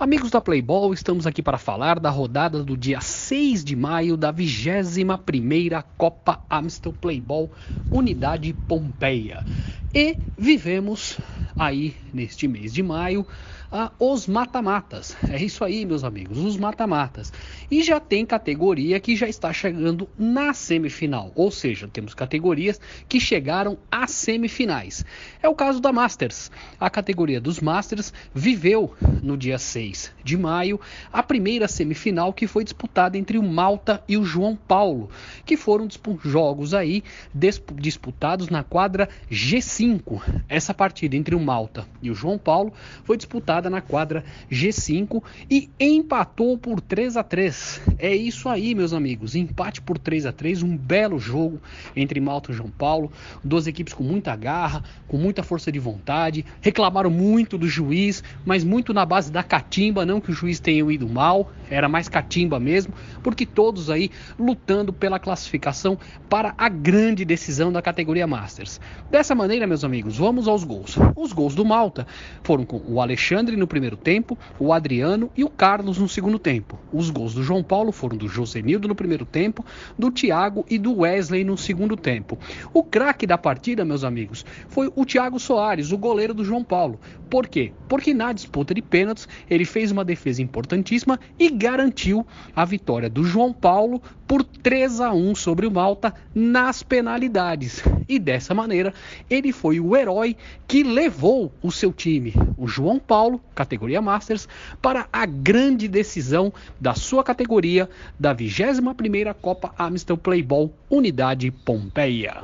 Amigos da Playball, estamos aqui para falar da rodada do dia 6 de maio da 21ª Copa Amstel Playball Unidade Pompeia. E vivemos aí neste mês de maio os mata-matas. É isso aí, meus amigos, os mata-matas. E já tem categoria que já está chegando na semifinal, ou seja, temos categorias que chegaram às semifinais. É o caso da Masters. A categoria dos Masters viveu no dia 6 de maio a primeira semifinal que foi disputada entre o Malta e o João Paulo, que foram jogos aí disputados na quadra G5. Essa partida entre o Malta e o João Paulo foi disputada na quadra G5 e empatou por 3 a 3. É isso aí, meus amigos. Empate por 3 a 3, um belo jogo entre Malta e João Paulo. Duas equipes com muita garra, com muita força de vontade. Reclamaram muito do juiz, mas muito na base da catimba, não que o juiz tenha ido mal, era mais catimba mesmo, porque todos aí lutando pela classificação para a grande decisão da categoria Masters. Dessa maneira, meus amigos, vamos aos gols. Os gols do Malta foram com o Alexandre no primeiro tempo, o Adriano e o Carlos no segundo tempo. Os gols do João Paulo foram do Josenildo no primeiro tempo, do Thiago e do Wesley no segundo tempo. O craque da partida, meus amigos, foi o Thiago Soares, o goleiro do João Paulo. Por quê? Porque na disputa de pênaltis ele fez uma defesa importantíssima e garantiu a vitória do João Paulo por 3 a 1 sobre o Malta nas penalidades. E dessa maneira, ele foi o herói que levou o seu time, o João Paulo, categoria Masters, para a grande decisão da sua categoria da 21ª Copa Amstel Playball Unidade Pompeia.